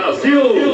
Brasil!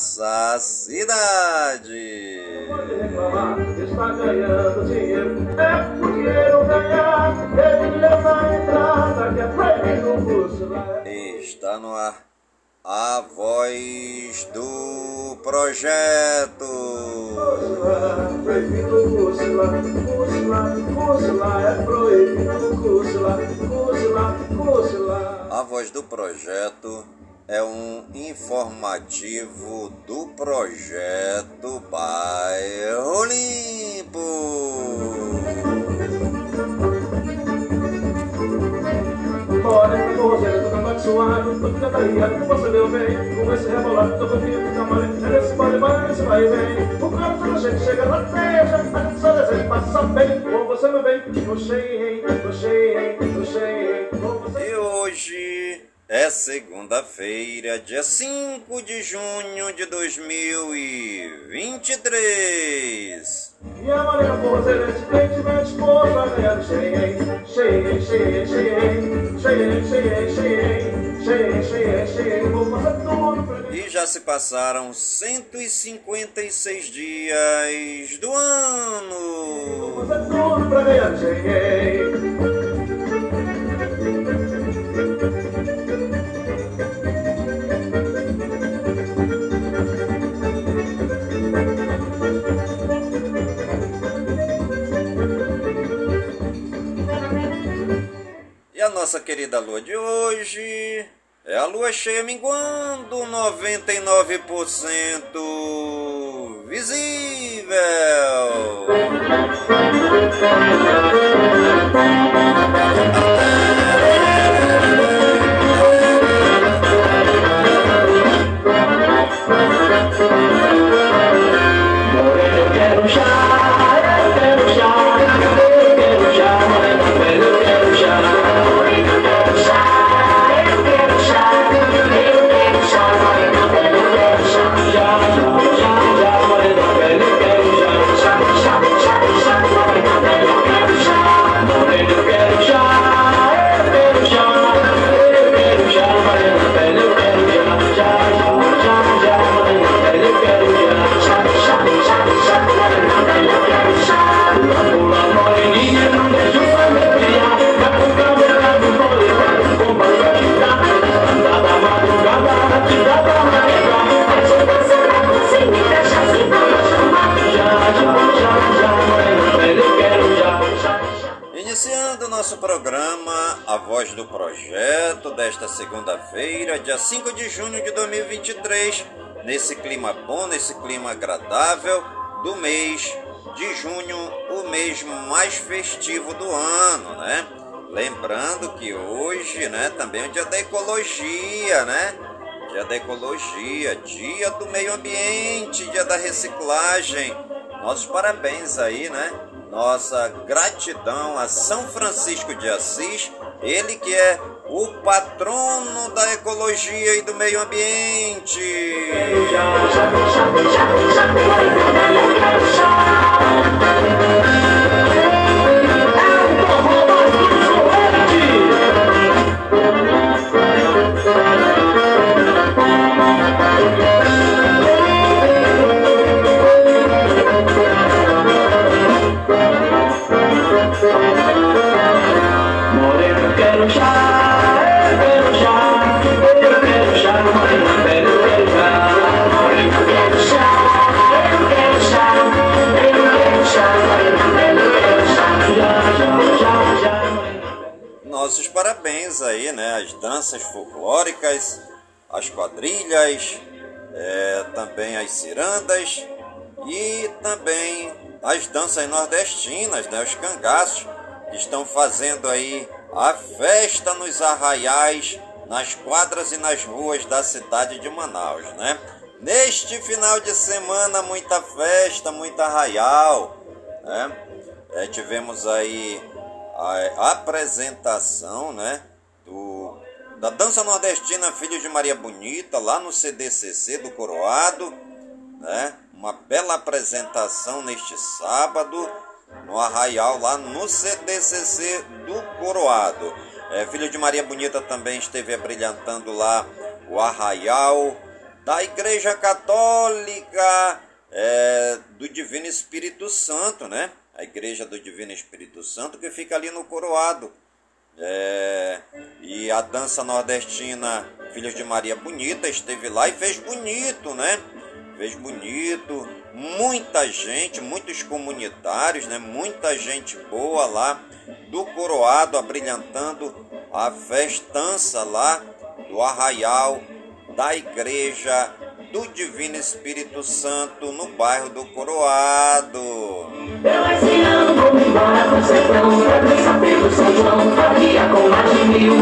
Nossa cidade. Pode reclamar, está ganhando dinheiro É o dinheiro ganhar. Ele leva a entrada Que é proibido cochilar Está no ar a voz do projeto. É A voz do projeto é um informativo do projeto Bairro Limpo. Morena, corroseira, do cambate suado, tô fica daí, você deu bem, com esse rebolado, tô bonito, camarão, é nesse vale, vai, nesse vai e vem. O carro toda gente chega na teja, a gente só deseja passar bem, com você meu bem, tô cheio, tô cheio, tô cheio, com você. E hoje é segunda-feira, dia 5 de junho de 2023. E a Maria Forroseira, evidentemente, cheio, hein, cheio, hein, cheio, hein, cheio, hein, cheio, hein, cheio, hein, vou fazer tudo pra. E já se passaram 156 dias do ano. Vou fazer tudo pra ganhar cheio, E a nossa querida lua de hoje é a lua cheia minguando 99% visível. Eu quero chá, mês de junho, o mês mais festivo do ano, né? Lembrando que hoje, né, também é o dia da ecologia, né? Dia da ecologia, dia do meio ambiente, dia da reciclagem. Nossos parabéns aí, né? Nossa gratidão a São Francisco de Assis, ele que é o patrono da ecologia e do meio ambiente. Nossos parabéns aí, né? As danças folclóricas, as quadrilhas, é, também as cirandas E também as danças nordestinas, né? Os cangaços estão fazendo aí a festa nos arraiais, nas quadras e nas ruas da cidade de Manaus, né? Neste final de semana, muita festa, muita arraial, né? É, tivemos aí a apresentação, né? Do, da dança nordestina Filhos de Maria Bonita, lá no CDCC do Coroado, né? Uma bela apresentação neste sábado, no Arraial, lá no CDCC do Coroado. É, Filho de Maria Bonita também esteve brilhantando lá o Arraial da Igreja Católica é, do Divino Espírito Santo, né? A Igreja do Divino Espírito Santo que fica ali no Coroado. É, e a dança nordestina Filhos de Maria Bonita esteve lá e fez bonito, né? Fez bonito, muita gente, muitos comunitários, né? Muita gente boa lá do Coroado abrilhantando a festança lá do Arraial da Igreja do Divino Espírito Santo no bairro do Coroado. Eu vou embora pro sertão São João Faria com de mil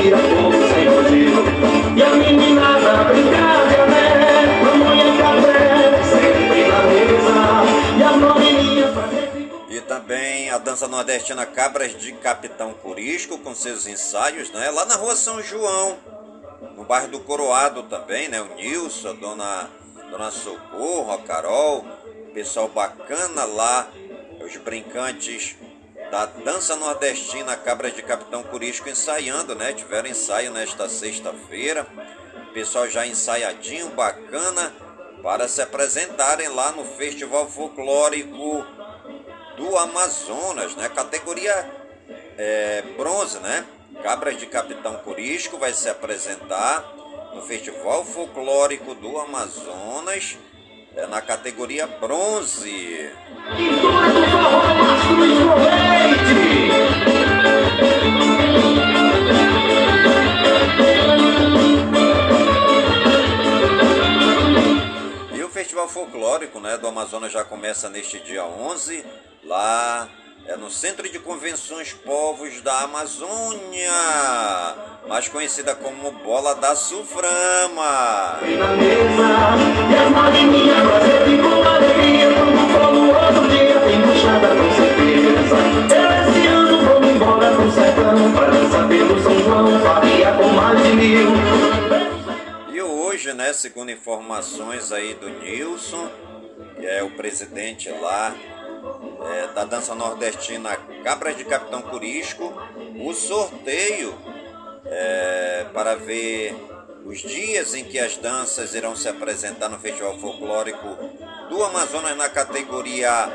E a E também a dança nordestina Cabras de Capitão Curisco com seus ensaios, né? Lá na rua São João, no bairro do Coroado também, né? O Nilson, a dona, dona Socorro, a Carol, pessoal bacana lá, os brincantes da dança nordestina Cabras de Capitão Curisco ensaiando, né? Tiveram ensaio nesta sexta-feira. Pessoal já ensaiadinho, bacana, para se apresentarem lá no Festival Folclórico do Amazonas, né? Categoria é, bronze, né? Cabras de Capitão Curisco vai se apresentar no Festival Folclórico do Amazonas, é, na categoria bronze. Festival Folclórico né, do Amazonas já começa neste dia 11, lá é no Centro de Convenções Povos da Amazônia, mais conhecida como Bola da Suframa. São João Faria com mais de mil hoje, né, segundo informações aí do Nilson, que é o presidente lá é, da dança nordestina Cabras de Capitão Curisco, o sorteio é, para ver os dias em que as danças irão se apresentar no Festival Folclórico do Amazonas na categoria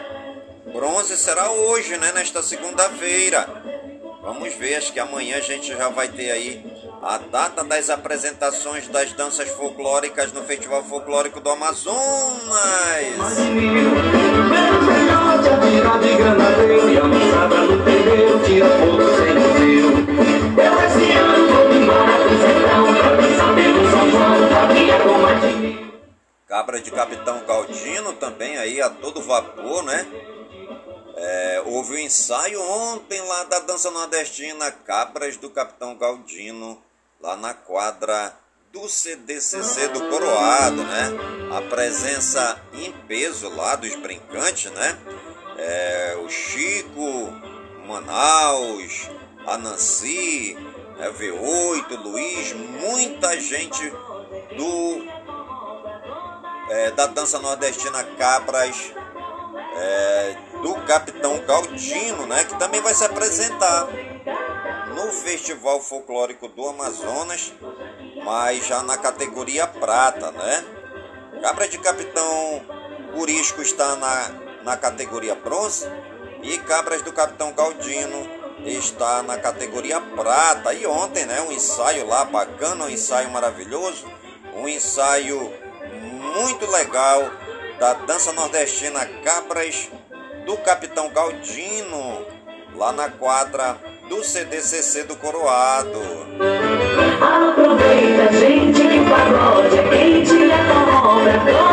bronze será hoje, né, nesta segunda-feira. Vamos ver, acho que amanhã a gente já vai ter aí a data das apresentações das danças folclóricas no Festival Folclórico do Amazonas. Cabra de Capitão Galdino também aí a todo vapor, né? É, houve o ensaio ontem lá da dança nordestina Cabras do Capitão Galdino, lá na quadra do CDCC do Coroado, né? A presença em peso lá dos brincantes, né? É, o Chico, Manaus, a Nancy, né? V8, Luiz, muita gente do é, da dança nordestina Cabras é, do Capitão Galdino, né, que também vai se apresentar no Festival Folclórico do Amazonas, mas já na categoria prata, né? Cabra de Capitão Curisco está na, na categoria bronze e Cabras do Capitão Galdino está na categoria prata. E ontem, né, um ensaio lá bacana, um ensaio maravilhoso, um ensaio muito legal da dança nordestina Cabras do Capitão Galdino, lá na quadra do CDCC do Coroado. Aproveita, gente, que o pagode é quente, é forró pra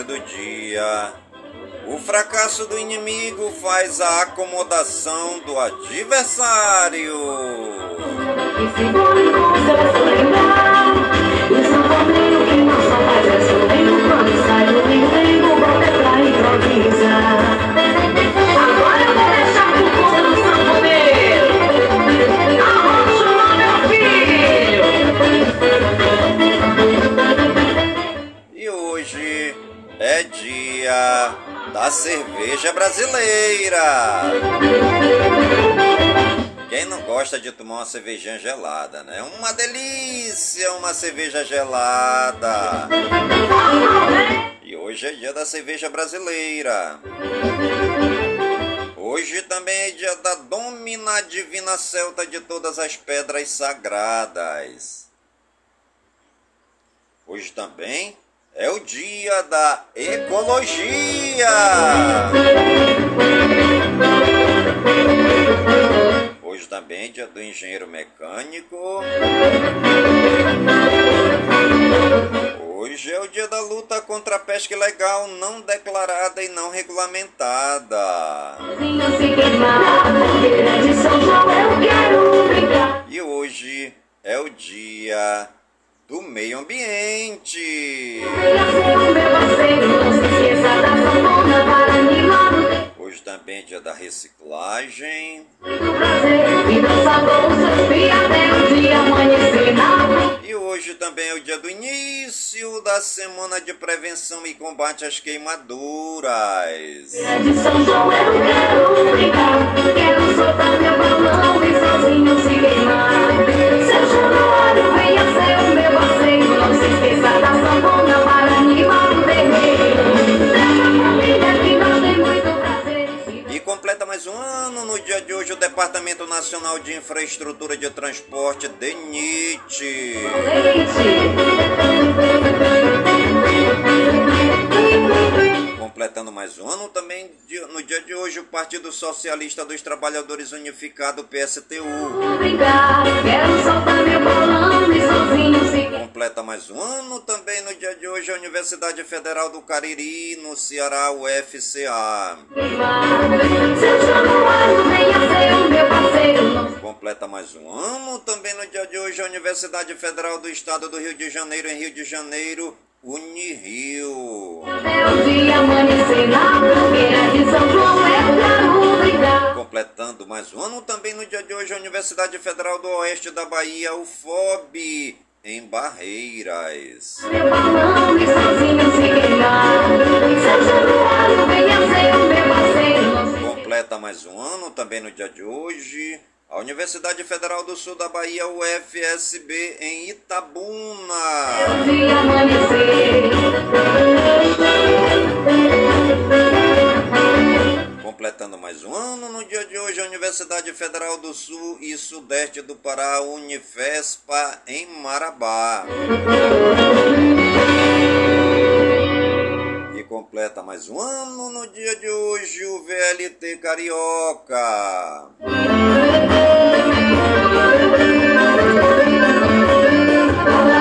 Frase do dia: O fracasso do inimigo faz a acomodação do adversário. Da cerveja brasileira. Quem não gosta de tomar uma cervejinha gelada, né? Uma delícia, uma cerveja gelada. E hoje é dia da cerveja brasileira. Hoje também é dia da Domina Divina Celta de todas as pedras sagradas. Hoje também é o dia da ecologia. Hoje também é dia do engenheiro mecânico. Hoje é o dia da luta contra a pesca ilegal não declarada e não regulamentada. E hoje é o dia do meio ambiente. Hoje também é dia da reciclagem. E hoje também é o dia do início da semana de prevenção e combate às queimaduras. de São João eu quero Quero soltar meu balão E sozinho se queimar Seu venha ser mais um ano no dia de hoje o Departamento Nacional de Infraestrutura de Transporte, DENIT. Completando mais um ano também no dia de hoje o Partido Socialista dos Trabalhadores Unificado, PSTU. Brincar, quero soltar meu balão e sozinho se Completa mais um ano também no dia de hoje a Universidade Federal do Cariri, no Ceará, UFCA. Completa mais um ano também no dia de hoje a Universidade Federal do Estado do Rio de Janeiro, em Rio de Janeiro, Unirio. brincar. Completando mais um ano também no dia de hoje a Universidade Federal do Oeste da Bahia, UFOB, em Barreiras. Meu balão sozinho se queimar. Seu Januário venha ser o meu parceiro. Não se Completa mais um ano também no dia de hoje. A Universidade Federal do Sul da Bahia, UFSB, em Itabuna. amanhecer. Completando mais um ano no dia de hoje, a Universidade Federal do Sul e Sudeste do Pará, Unifespa, em Marabá. Completa mais um ano no dia de hoje, o VLT Carioca. Iaiá,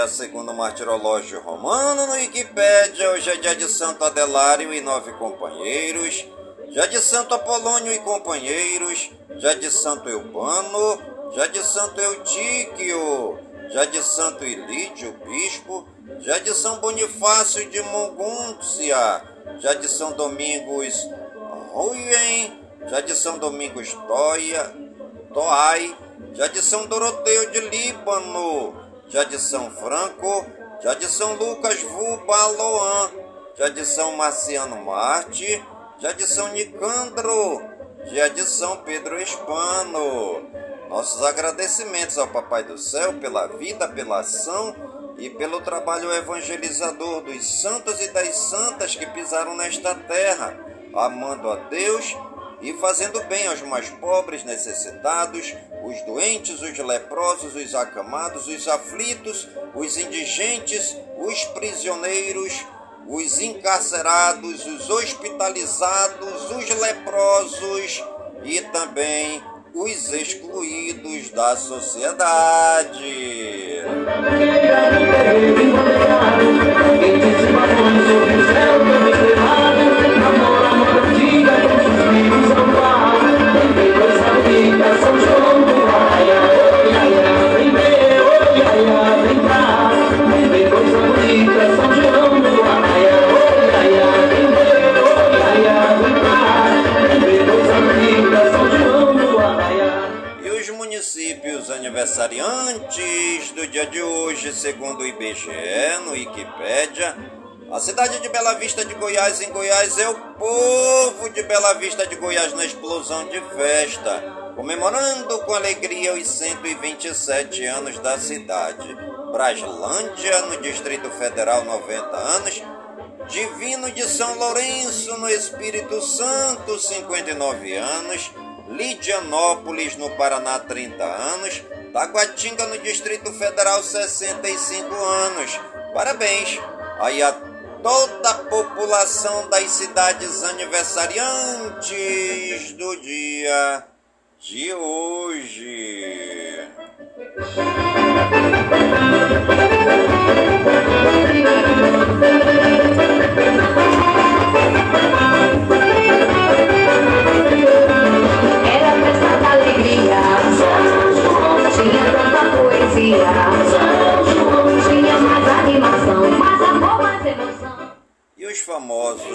no Martirológio Romano, no Wikipédia, hoje é dia de Santo Adelário e nove companheiros, já de Santo Apolônio e companheiros, já de Santo Eubano, já de Santo Eutíquio, já de Santo Ilídio, bispo, já de São Bonifácio de Mogúncia, já de São Domingos Ruyen, já de São Domingos Toia, Toai, já de São Doroteu de Líbano, já de São Franco, já de São Lucas Vubaloan, já de São Marciano Marte, já de São Nicandro, já de São Pedro Hispano. Nossos agradecimentos ao Papai do Céu pela vida, pela ação e pelo trabalho evangelizador dos santos e das santas que pisaram nesta terra, amando a Deus e fazendo bem aos mais pobres, necessitados, os doentes, os leprosos, os acamados, os aflitos, os indigentes, os prisioneiros, os encarcerados, os hospitalizados, os leprosos e também os excluídos da sociedade. São João municípios aniversariantes do dia de hoje, segundo o IBGE, no Wikipédia, a cidade de Bela Vista de Goiás, em Goiás, é o povo de Bela Vista de Goiás na explosão de festa comemorando com alegria os 127 anos da cidade. Braslândia, no Distrito Federal, 90 anos. Divino de São Lourenço, no Espírito Santo, 59 anos. Lidianópolis, no Paraná, 30 anos. Taguatinga, no Distrito Federal, 65 anos. Parabéns aí a toda a população das cidades aniversariantes do dia de hoje. Era E os famosos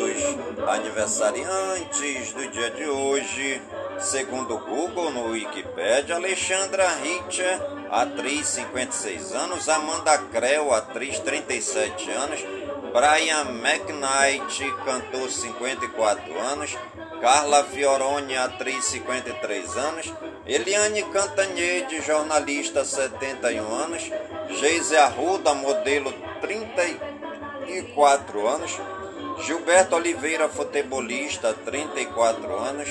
aniversariantes do dia de hoje, segundo o Google no Wikipedia, Alexandra Richter, atriz 56 anos, Amanda Creu, atriz 37 anos, Brian McKnight, cantor 54 anos, Carla Fioroni, atriz 53 anos, Eliane Cantanhede, jornalista 71 anos, Geise Arruda, modelo 34 anos, Gilberto Oliveira, futebolista, 34 anos.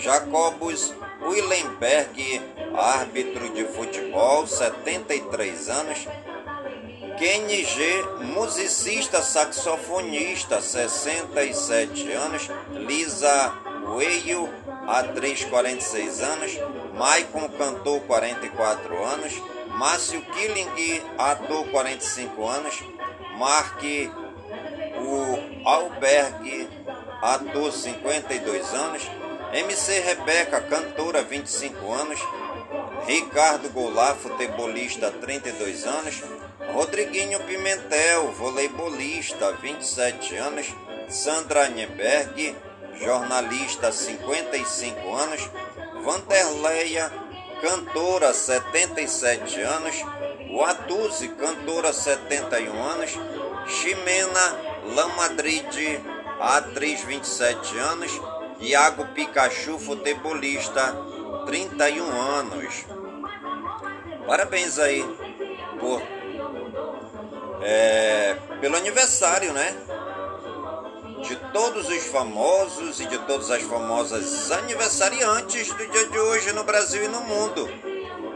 Jacobus Willenberg, árbitro de futebol, 73 anos. Kenny G, musicista saxofonista, 67 anos. Lisa Weio, atriz, 46 anos. Maicon, cantor, 44 anos. Márcio Killing, ator, 45 anos. Mark o Alberg, ator 52 anos, MC Rebeca, cantora 25 anos, Ricardo Goulart, futebolista 32 anos, Rodriguinho Pimentel, voleibolista 27 anos, Sandra Nieberg, jornalista 55 anos, Vanderleia, cantora 77 anos, Watuzi, cantora 71 anos, Ximena Lamadrid, atriz 27 anos, Iago Pikachu, futebolista 31 anos. Parabéns aí por é, pelo aniversário, né? De todos os famosos e de todas as famosas aniversariantes do dia de hoje no Brasil e no mundo.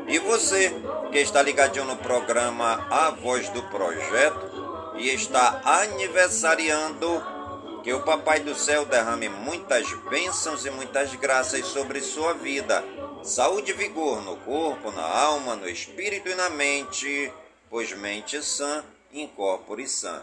E você que está ligadinho no programa A Voz do Projeto, e está aniversariando, que o Papai do Céu derrame muitas bênçãos e muitas graças sobre sua vida. Saúde e vigor no corpo, na alma, no espírito e na mente, pois mente sã incorpore sã.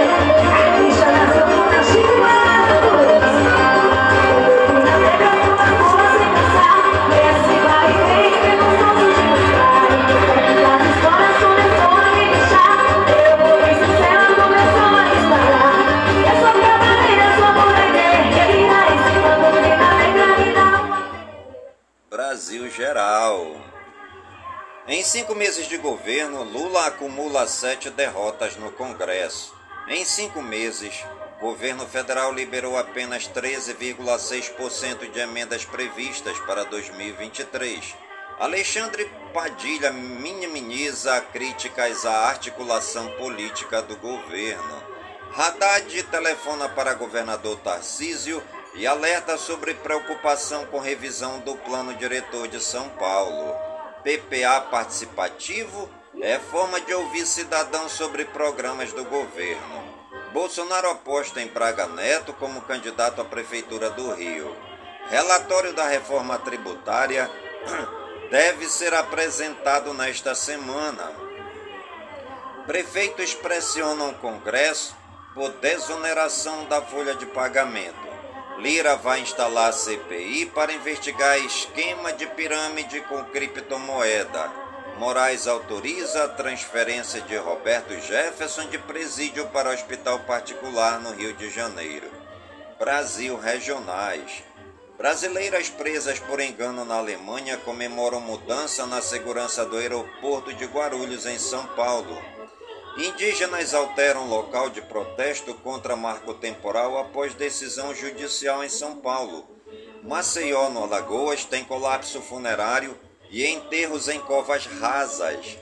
Em cinco meses de governo, Lula acumula sete derrotas no Congresso. Em cinco meses, governo federal liberou apenas 13,6% de emendas previstas para 2023. Alexandre Padilha minimiza críticas à articulação política do governo. Haddad telefona para governador Tarcísio e alerta sobre preocupação com revisão do plano diretor de São Paulo. PPA participativo é forma de ouvir cidadãos sobre programas do governo. Bolsonaro aposta em Braga Neto como candidato à prefeitura do Rio. Relatório da reforma tributária deve ser apresentado nesta semana. Prefeitos pressionam o Congresso por desoneração da folha de pagamento. Lira vai instalar CPI para investigar esquema de pirâmide com criptomoeda. Moraes autoriza a transferência de Roberto Jefferson de presídio para hospital particular no Rio de Janeiro. Brasil Regionais. Brasileiras presas por engano na Alemanha comemoram mudança na segurança do aeroporto de Guarulhos, em São Paulo. Indígenas alteram local de protesto contra marco temporal após decisão judicial em São Paulo. Maceió, no Alagoas, tem colapso funerário e enterros em covas rasas.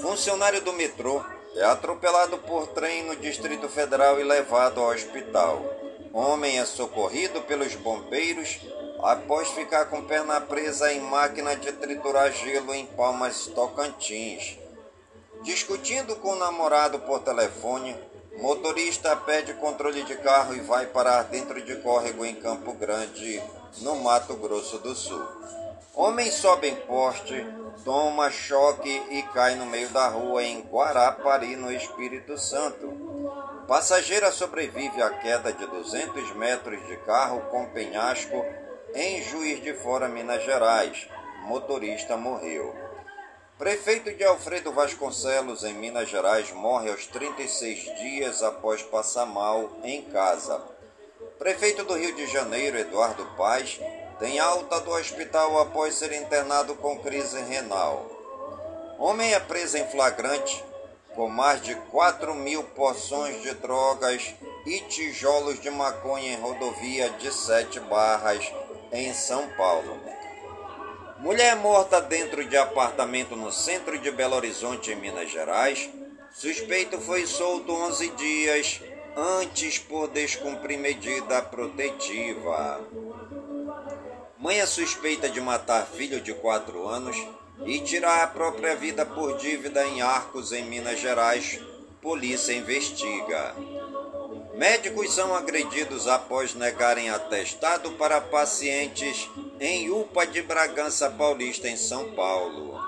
Funcionário do metrô é atropelado por trem no Distrito Federal e levado ao hospital. Homem é socorrido pelos bombeiros após ficar com perna presa em máquina de triturar gelo em Palmas, Tocantins. Discutindo com o namorado por telefone, motorista perde controle de carro e vai parar dentro de córrego em Campo Grande, no Mato Grosso do Sul. Homem sobe em poste, toma choque e cai no meio da rua em Guarapari, no Espírito Santo. Passageira sobrevive à queda de 200 metros de carro com penhasco em Juiz de Fora, Minas Gerais. Motorista morreu. Prefeito de Alfredo Vasconcelos, em Minas Gerais, morre aos 36 dias após passar mal em casa. Prefeito do Rio de Janeiro, Eduardo Paz, tem alta do hospital após ser internado com crise renal. Homem é preso em flagrante com mais de 4 mil porções de drogas e tijolos de maconha em rodovia de Sete Barras, em São Paulo. Mulher morta dentro de apartamento no centro de Belo Horizonte, em Minas Gerais. Suspeito foi solto 11 dias antes por descumprir medida protetiva. Mãe é suspeita de matar filho de 4 anos e tirar a própria vida por dívida em Arcos, em Minas Gerais. Polícia investiga. Médicos são agredidos após negarem atestado para pacientes em UPA de Bragança Paulista, em São Paulo.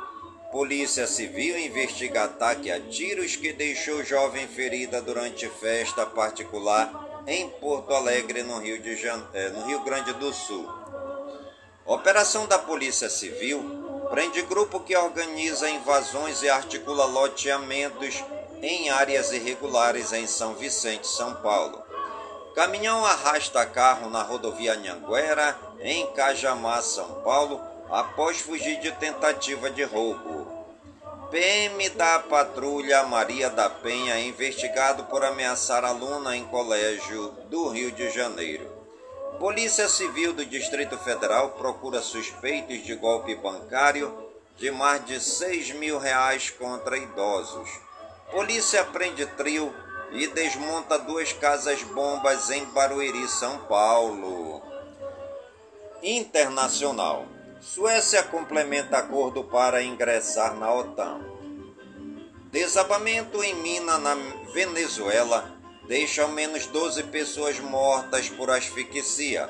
Polícia Civil investiga ataque a tiros que deixou jovem ferida durante festa particular em Porto Alegre, no Rio, de Jan... no Rio Grande do Sul. Operação da Polícia Civil prende grupo que organiza invasões e articula loteamentos em áreas irregulares em São Vicente, São Paulo. Caminhão arrasta carro na rodovia Anhanguera, em Cajamar, São Paulo, após fugir de tentativa de roubo. PM da patrulha Maria da Penha é investigado por ameaçar aluna em colégio do Rio de Janeiro. Polícia Civil do Distrito Federal procura suspeitos de golpe bancário de mais de 6 mil reais contra idosos. Polícia prende trio e desmonta duas casas bombas em Barueri, São Paulo. Internacional. Suécia complementa acordo para ingressar na OTAN. Desabamento em mina na Venezuela deixa ao menos 12 pessoas mortas por asfixia.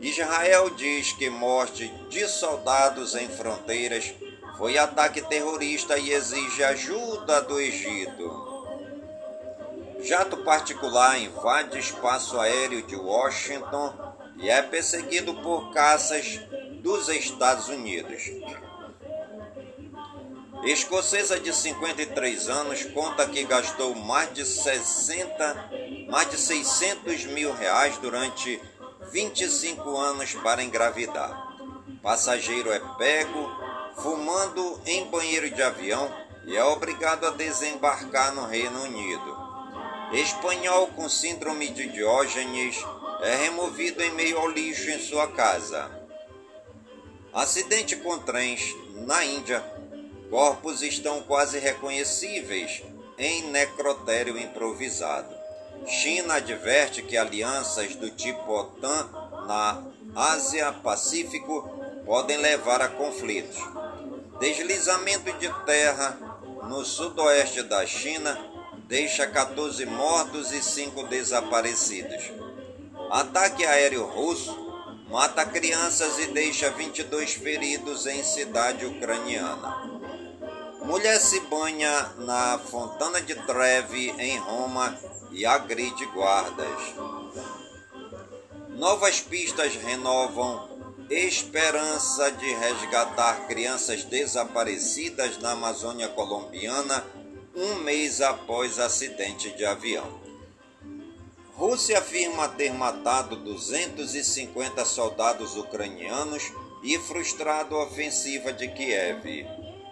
Israel diz que morte de soldados em fronteiras foi ataque terrorista e exige ajuda do Egito. Jato particular invade espaço aéreo de Washington e é perseguido por caças dos Estados Unidos. Escocesa de 53 anos conta que gastou mais de 60, mais de 600 mil reais durante 25 anos para engravidar. Passageiro é pego fumando em banheiro de avião e é obrigado a desembarcar no Reino Unido. Espanhol com síndrome de Diógenes é removido em meio ao lixo em sua casa. Acidente com trens na Índia. Corpos estão quase reconhecíveis em necrotério improvisado. China adverte que alianças do tipo OTAN na Ásia-Pacífico podem levar a conflitos. Deslizamento de terra no sudoeste da China deixa 14 mortos e 5 desaparecidos. Ataque aéreo russo mata crianças e deixa 22 feridos em cidade ucraniana. Mulher se banha na Fontana de Trevi, em Roma, e agride guardas. Novas pistas renovam esperança de resgatar crianças desaparecidas na Amazônia colombiana um mês após acidente de avião. Rússia afirma ter matado 250 soldados ucranianos e frustrado a ofensiva de Kiev.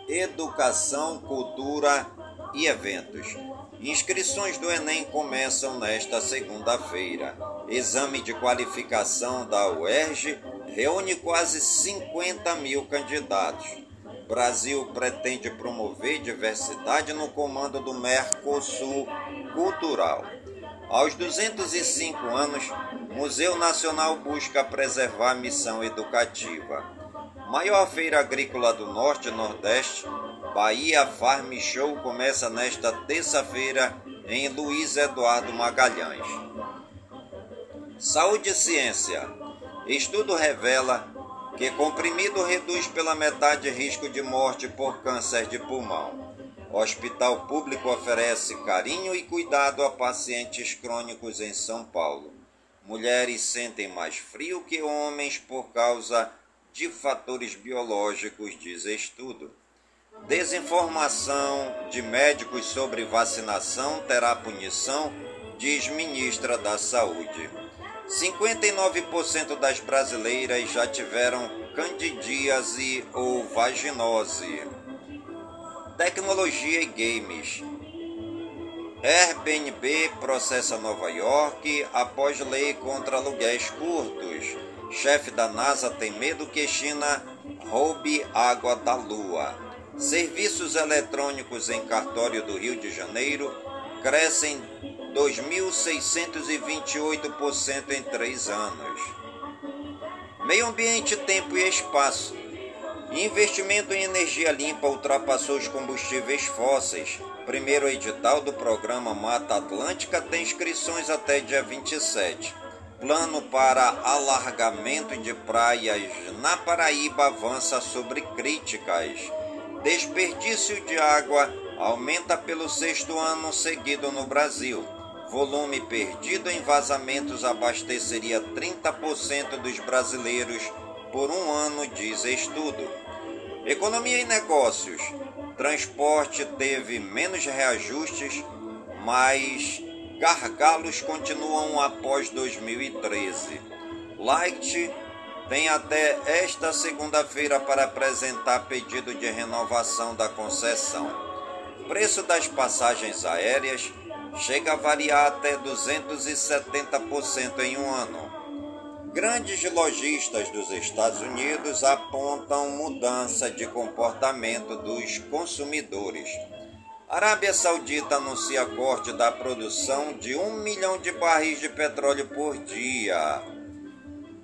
Educação, cultura e eventos. Inscrições do Enem começam nesta segunda-feira. Exame de qualificação da UERJ reúne quase 50 mil candidatos. Brasil pretende promover diversidade no comando do Mercosul Cultural. Aos 205 anos, Museu Nacional busca preservar a missão educativa. Maior feira agrícola do Norte e Nordeste, Bahia Farm Show começa nesta terça-feira em Luiz Eduardo Magalhães. Saúde e ciência. Estudo revela que comprimido reduz pela metade risco de morte por câncer de pulmão. Hospital público oferece carinho e cuidado a pacientes crônicos em São Paulo. Mulheres sentem mais frio que homens por causa de fatores biológicos, diz estudo. Desinformação de médicos sobre vacinação terá punição, diz ministra da Saúde. 59% das brasileiras já tiveram candidíase ou vaginose. Tecnologia e games. Airbnb processa Nova York após lei contra aluguéis curtos. Chefe da NASA tem medo que China roube água da Lua. Serviços eletrônicos em cartório do Rio de Janeiro crescem 2.628% em três anos. Meio ambiente, tempo e espaço. Investimento em energia limpa ultrapassou os combustíveis fósseis. Primeiro edital do programa Mata Atlântica tem inscrições até dia 27. Plano para alargamento de praias na Paraíba avança sobre críticas. Desperdício de água aumenta pelo sexto ano seguido no Brasil. Volume perdido em vazamentos abasteceria 30% dos brasileiros por um ano, diz estudo. Economia e negócios. Transporte teve menos reajustes, mas gargalos continuam após 2013. Light tem até esta segunda-feira para apresentar pedido de renovação da concessão. Preço das passagens aéreas chega a variar até 270% em um ano. Grandes lojistas dos Estados Unidos apontam mudança de comportamento dos consumidores. Arábia Saudita anuncia corte da produção de um milhão de barris de petróleo por dia.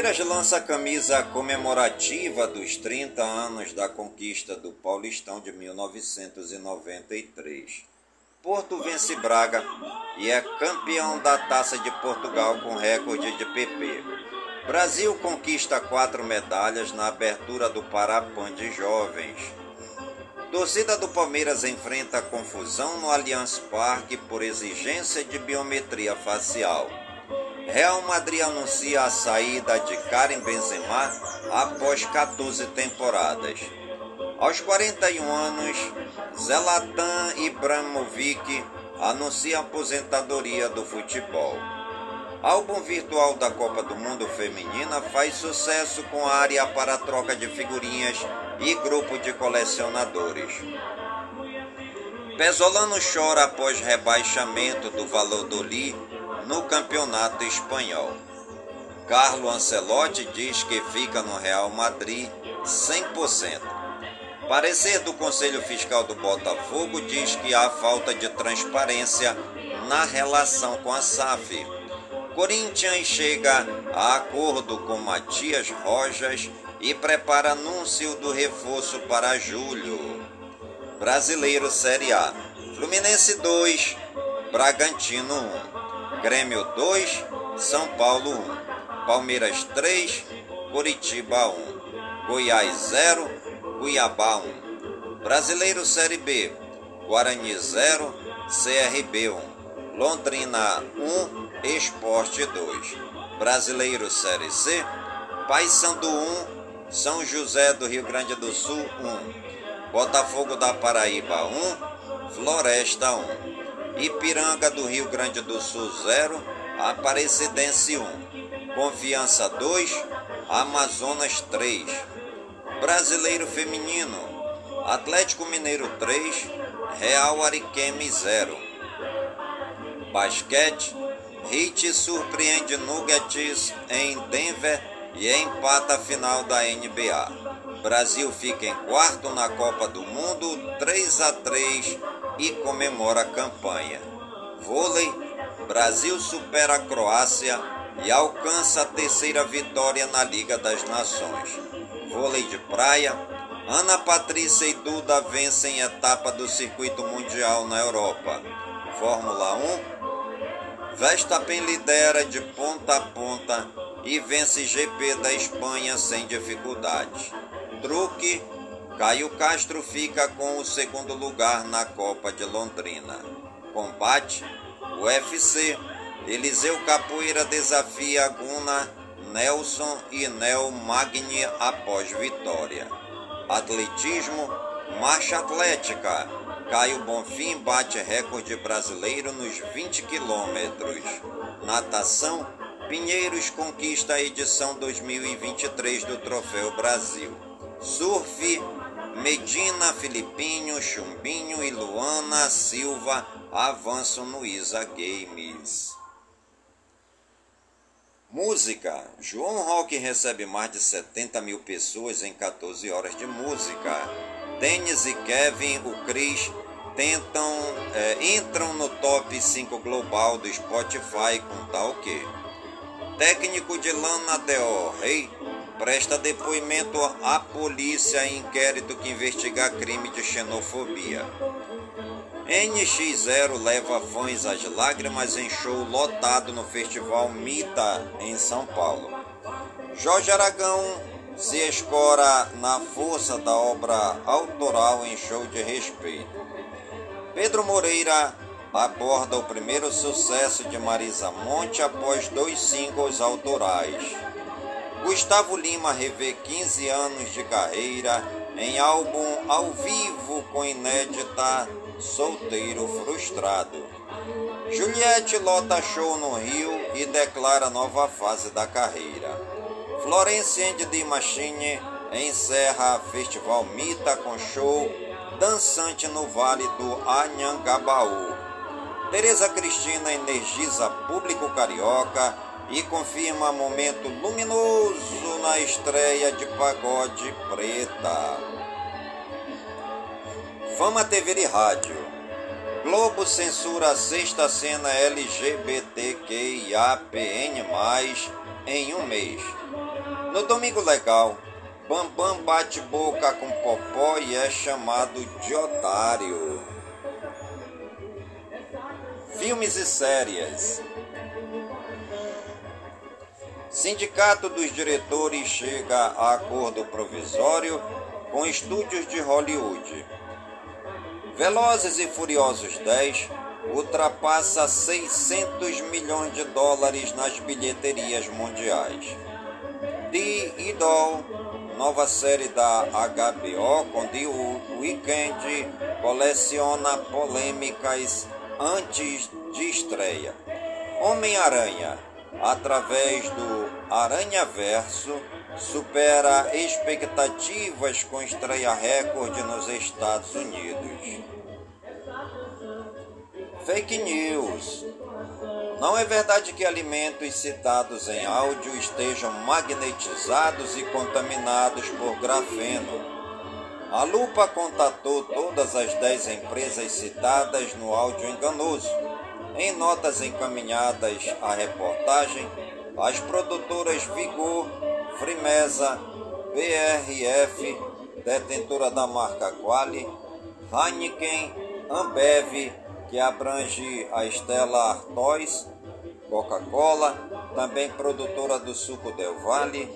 Palmeiras lança a camisa comemorativa dos 30 anos da conquista do Paulistão de 1993. Porto vence Braga e é campeão da Taça de Portugal com recorde de PP. Brasil conquista quatro medalhas na abertura do Parapan de Jovens. Torcida do Palmeiras enfrenta confusão no Allianz Parque por exigência de biometria facial. Real Madrid anuncia a saída de Karim Benzema após 14 temporadas. Aos 41 anos, Zlatan Ibrahimovic anuncia a aposentadoria do futebol. Álbum virtual da Copa do Mundo Feminina faz sucesso com área para troca de figurinhas e grupo de colecionadores. Pesolano chora após rebaixamento do Valladolid no Campeonato Espanhol. Carlo Ancelotti diz que fica no Real Madrid 100%. Parecer do Conselho Fiscal do Botafogo diz que há falta de transparência na relação com a SAF. Corinthians chega a acordo com Matias Rojas e prepara anúncio do reforço para julho. Brasileiro Série A. Fluminense 2, Bragantino 1. Grêmio 2, São Paulo 1. Palmeiras 3, Curitiba 1. Goiás 0, Cuiabá 1. Brasileiro Série B. Guarani 0, CRB 1. Londrina 1, Esporte 2. Brasileiro Série C. Paysandu 1, São José do Rio Grande do Sul 1. Botafogo da Paraíba 1, Floresta 1. Ipiranga do Rio Grande do Sul 0, Aparecidense 1. Confiança 2, Amazonas 3. Brasileiro Feminino, Atlético Mineiro 3, Real Ariqueme 0. Basquete, Heat surpreende Nuggets em Denver e empata a final da NBA. Brasil fica em quarto na Copa do Mundo, 3 a 3 e comemora a campanha. Vôlei, Brasil supera a Croácia e alcança a terceira vitória na Liga das Nações. Vôlei de praia, Ana Patrícia e Duda vencem etapa do circuito mundial na Europa. Fórmula 1, Verstappen lidera de ponta a ponta e vence GP da Espanha sem dificuldades. Truque, Caio Castro fica com o segundo lugar na Copa de Londrina. Combate, UFC, Eliseu Capoeira desafia Guna, Nelson e Nel Magni após vitória. Atletismo, Marcha Atlética, Caio Bonfim bate recorde brasileiro nos 20 quilômetros. Natação, Pinheiros conquista a edição 2023 do Troféu Brasil. Surf, Medina, Filipinho, Chumbinho e Luana Silva avançam no ISA Games. Música. João Rock recebe mais de 70 mil pessoas em 14 horas de música. Dennis e Kevin, o Chris, tentam, é, entram no top 5 global do Spotify com tal que. Técnico de Lana Del Rey presta depoimento à polícia em inquérito que investiga crime de xenofobia. NX0 leva fãs às lágrimas em show lotado no Festival Mita, em São Paulo. Jorge Aragão se escora na força da obra autoral em show de respeito. Pedro Moreira aborda o primeiro sucesso de Marisa Monte após dois singles autorais. Gustavo Lima revê 15 anos de carreira em álbum ao vivo com inédita solteiro frustrado. Juliette lota show no Rio e declara nova fase da carreira. Florence and the Machine encerra Festival Mita com show dançante no Vale do Anhangabaú. Tereza Cristina energiza público carioca e confirma momento luminoso na estreia de Pagode Preta. Fama TV e Rádio. Globo censura a sexta cena LGBTQIAPN+, em um mês. No Domingo Legal, Bambam bate boca com Popó e é chamado de otário. Filmes e séries. Sindicato dos diretores chega a acordo provisório com estúdios de Hollywood. Velozes e Furiosos 10 ultrapassa 600 milhões de dólares nas bilheterias mundiais. The Idol, nova série da HBO com The Weeknd, coleciona polêmicas antes de estreia. Homem-Aranha, através do Aranha Verso, supera expectativas com estreia recorde nos Estados Unidos. Fake news. Não é verdade que alimentos citados em áudio estejam magnetizados e contaminados por grafeno. A Lupa contatou todas as 10 empresas citadas no áudio enganoso. Em notas encaminhadas à reportagem, as produtoras Vigor, Frimesa, BRF, detentora da marca Quali, Heineken, Ambev, que abrange a Stella Artois, Coca-Cola, também produtora do suco Del Valle,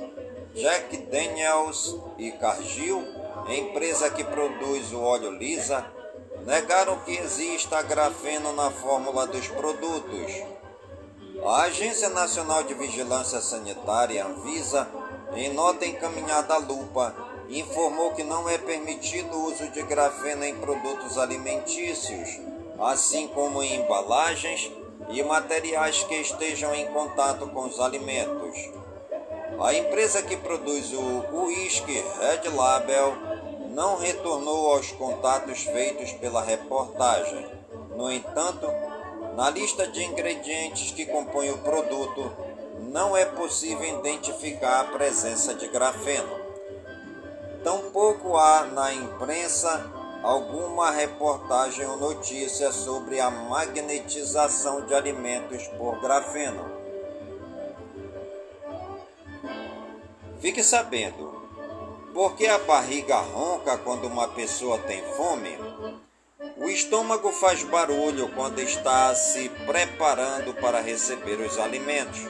Jack Daniels e Cargill, empresa que produz o óleo lisa, negaram que exista grafeno na fórmula dos produtos. A Agência Nacional de Vigilância Sanitária, Anvisa, em nota encaminhada à lupa, informou que não é permitido o uso de grafeno em produtos alimentícios, assim como em embalagens e materiais que estejam em contato com os alimentos. A empresa que produz o whisky Red Label não retornou aos contatos feitos pela reportagem. No entanto, na lista de ingredientes que compõem o produto, não é possível identificar a presença de grafeno. Tampouco há na imprensa alguma reportagem ou notícia sobre a magnetização de alimentos por grafeno. Fique sabendo, por que a barriga ronca quando uma pessoa tem fome? O estômago faz barulho quando está se preparando para receber os alimentos.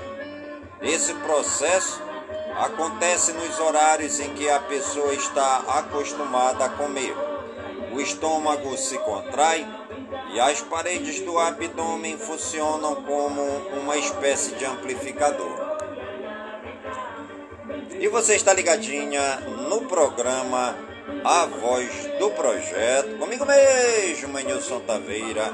Esse processo acontece nos horários em que a pessoa está acostumada a comer. O estômago se contrai e as paredes do abdômen funcionam como uma espécie de amplificador. E você está ligadinha no programa A Voz do Projeto, comigo mesmo, Nilson Taveira,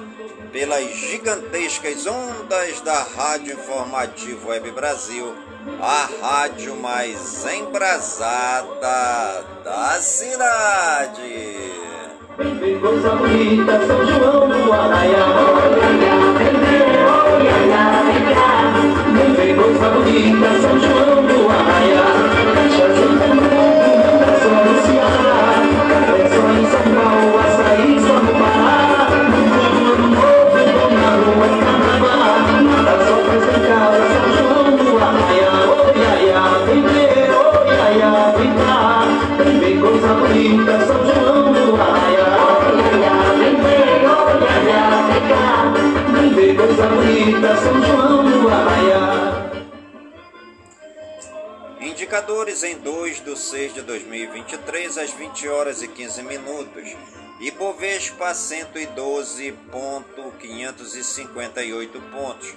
pelas gigantescas ondas da Rádio Informativo Web Brasil, a rádio mais embrasada da cidade. Coisa bonita, São João do da São João do Arraiá. Indicadores em 2 de 6 de 2023, às 20 horas e 15 minutos. Ibovespa 112.558 pontos.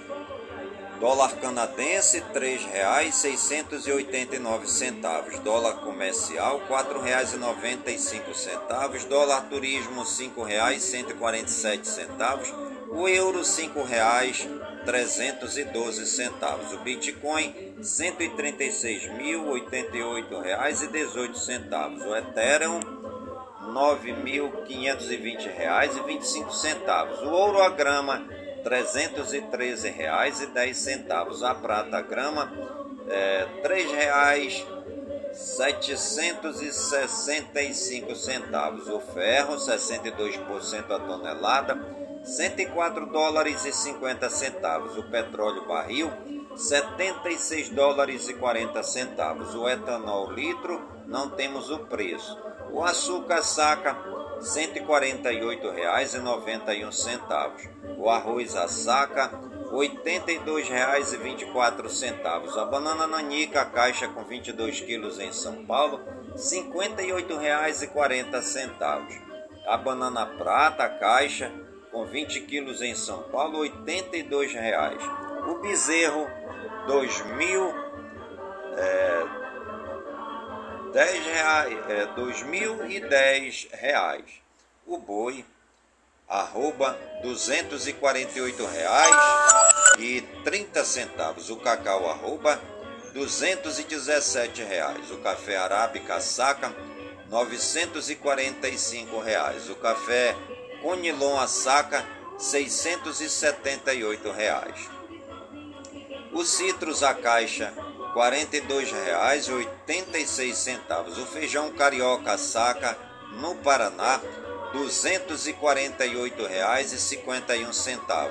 Dólar canadense R$ 3,689. Dólar comercial R$ 4,95. Dólar turismo R$ 5,147. O euro R$ 5,00. 5,312 centavos. O Bitcoin R$ 136.088,18 centavos. O Ethereum R$ 9.520,25 centavos. O ouro a grama R$ 313,10. A prata a grama é, R$ 3,765 centavos. O ferro 62% a tonelada 104 dólares e 50 centavos. O petróleo barril 76 dólares e 40 centavos. O etanol litro não temos o preço. O açúcar saca R$ 148,91. O arroz a saca R$ 82,24. A banana nanica a caixa com 22 quilos em São Paulo R$ 58,40. A banana prata a caixa com 20 quilos em São Paulo R$ 82,00. O bezerro 2000 é, 10 reais, é, 2.010 reais. O boi, arroba 248 reais e 30 centavos. O cacau, arroba 217 reais. O café arábica saca 945 reais. O café conilon a saca 678 reais. O citros a caixa R$ 42,86. O feijão carioca saca no Paraná R$ 248,51.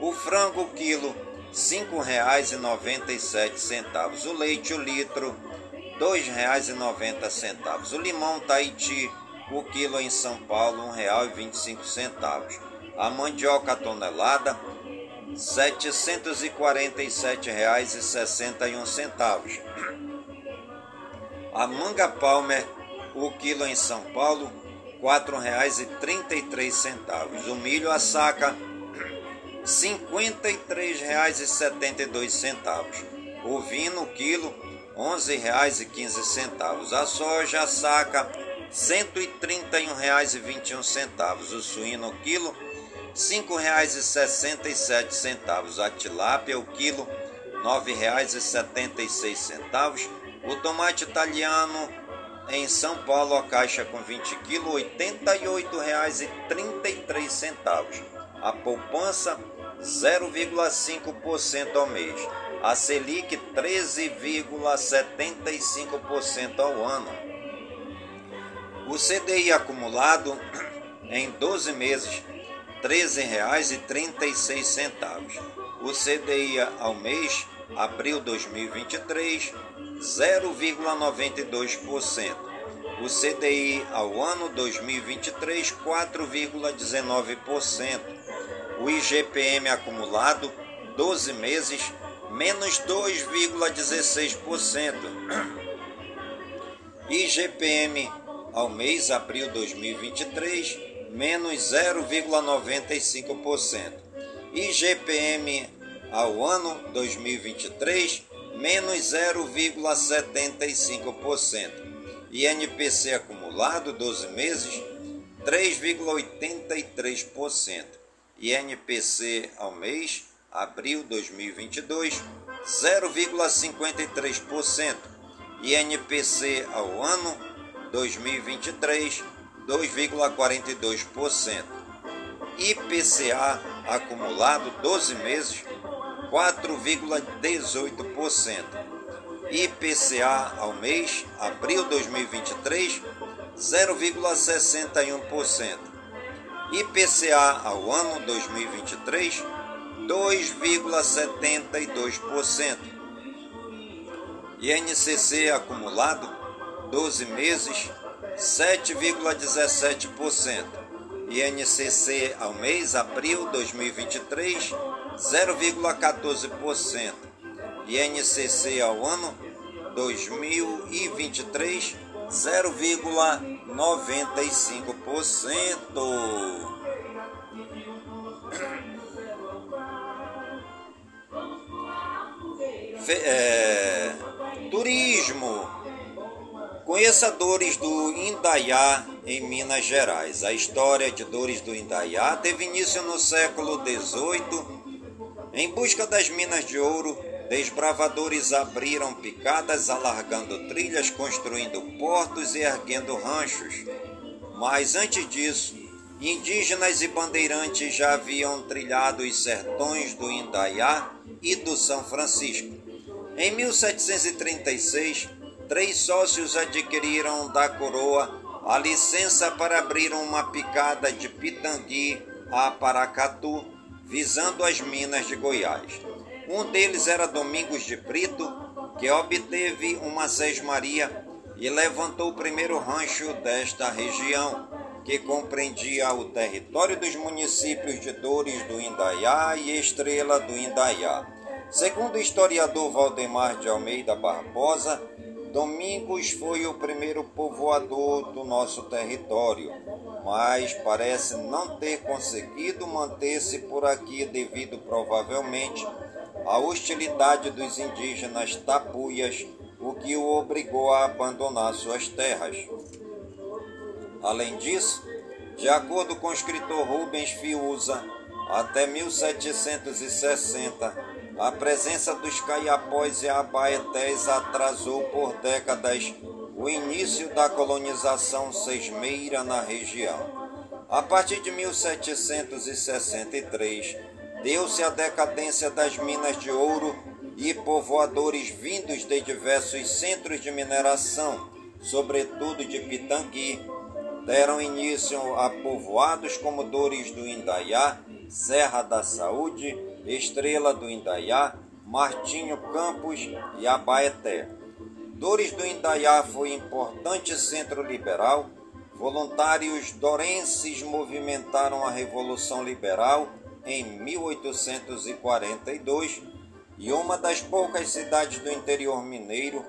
O frango quilo R$ 5,97. O leite o litro R$ 2,90. O limão Tahiti o quilo em São Paulo R$ 1,25. A mandioca tonelada R$ 747,61. A manga palmer, o quilo em São Paulo, R$ 4,33. O milho a saca, R$ 53,72. O vinho, o quilo, R$ 11,15. A soja a saca, R$ 131,21. O suíno, o quilo, R$ 5,67. A tilápia, o quilo, R$ 9,76. O tomate italiano em São Paulo, a caixa com 20 kg, R$ 88,33. A poupança, 0,5% ao mês. A Selic, 13,75% ao ano. O CDI acumulado em 12 meses, R$ 13,36. O CDI ao mês, abril 2023, 0,92%. O CDI ao ano 2023, 4,19%. O IGPM acumulado, 12 meses, menos 2,16%. IGPM ao mês, abril 2023, menos 0,95%. IGPM ao ano 2023, menos 0,75%. INPC acumulado 12 meses, 3,83%. INPC ao mês, abril 2022, 0,53%. INPC ao ano 2023, 2,42%. IPCA acumulado 12 meses, 4,18%. IPCA ao mês, abril 2023, 0,61%. IPCA ao ano 2023, 2,72%. INCC acumulado 12 meses, 7,17%. INCC ao mês, abril 2023, 0,14%. INCC ao ano, 2023, 0,95%. Fe- é, turismo. Conheça Dores do Indaiá em Minas Gerais. A história de Dores do Indaiá teve início no século XVIII. Em busca das minas de ouro, desbravadores abriram picadas, alargando trilhas, construindo portos e erguendo ranchos. Mas antes disso, indígenas e bandeirantes já haviam trilhado os sertões do Indaiá e do São Francisco. Em 1736, três sócios adquiriram da coroa a licença para abrir uma picada de Pitangui a Paracatu, visando as minas de Goiás. Um deles era Domingos de Brito, que obteve uma sesmaria e levantou o primeiro rancho desta região, que compreendia o território dos municípios de Dores do Indaiá e Estrela do Indaiá. Segundo o historiador Valdemar de Almeida Barbosa, Domingos foi o primeiro povoador do nosso território, mas parece não ter conseguido manter-se por aqui devido provavelmente à hostilidade dos indígenas tapuias, o que o obrigou a abandonar suas terras. Além disso, de acordo com o escritor Rubens Fiuza, até 1760, a presença dos caiapós e abaetés atrasou por décadas o início da colonização sesmeira na região. A partir de 1763, deu-se a decadência das minas de ouro e povoadores vindos de diversos centros de mineração, sobretudo de Pitangui, deram início a povoados como Dores do Indaiá, Serra da Saúde, Estrela do Indaiá, Martinho Campos e Abaeté. Dores do Indaiá foi importante centro liberal. Voluntários dorenses movimentaram a Revolução Liberal em 1842 e uma das poucas cidades do interior mineiro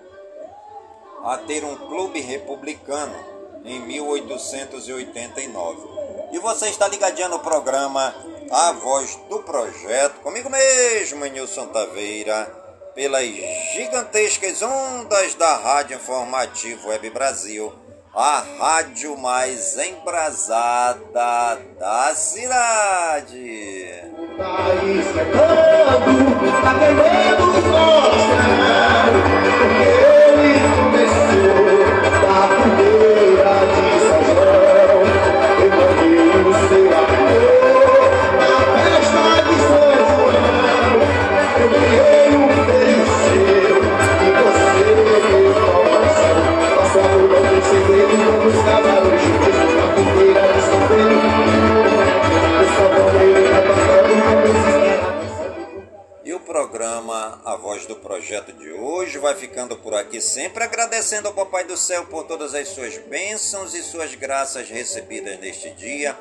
a ter um clube republicano em 1889. E você está ligadinho no programa A Voz do Projeto, comigo mesmo, Nilson Taveira, pelas gigantescas ondas da Rádio Informativo Web Brasil, a rádio mais embrasada da cidade. país cantando, tá queimando o Céu por todas as suas bênçãos e suas graças recebidas neste dia,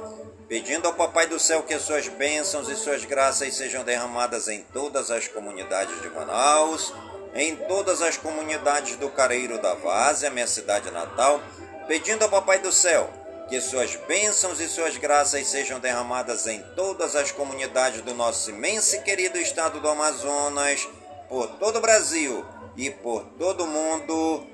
pedindo ao Papai do Céu que as suas bênçãos e suas graças sejam derramadas em todas as comunidades de Manaus, em todas as comunidades do Careiro da Várzea, minha cidade natal, pedindo ao Papai do Céu que suas bênçãos e suas graças sejam derramadas em todas as comunidades do nosso imenso e querido estado do Amazonas, por todo o Brasil e por todo o mundo,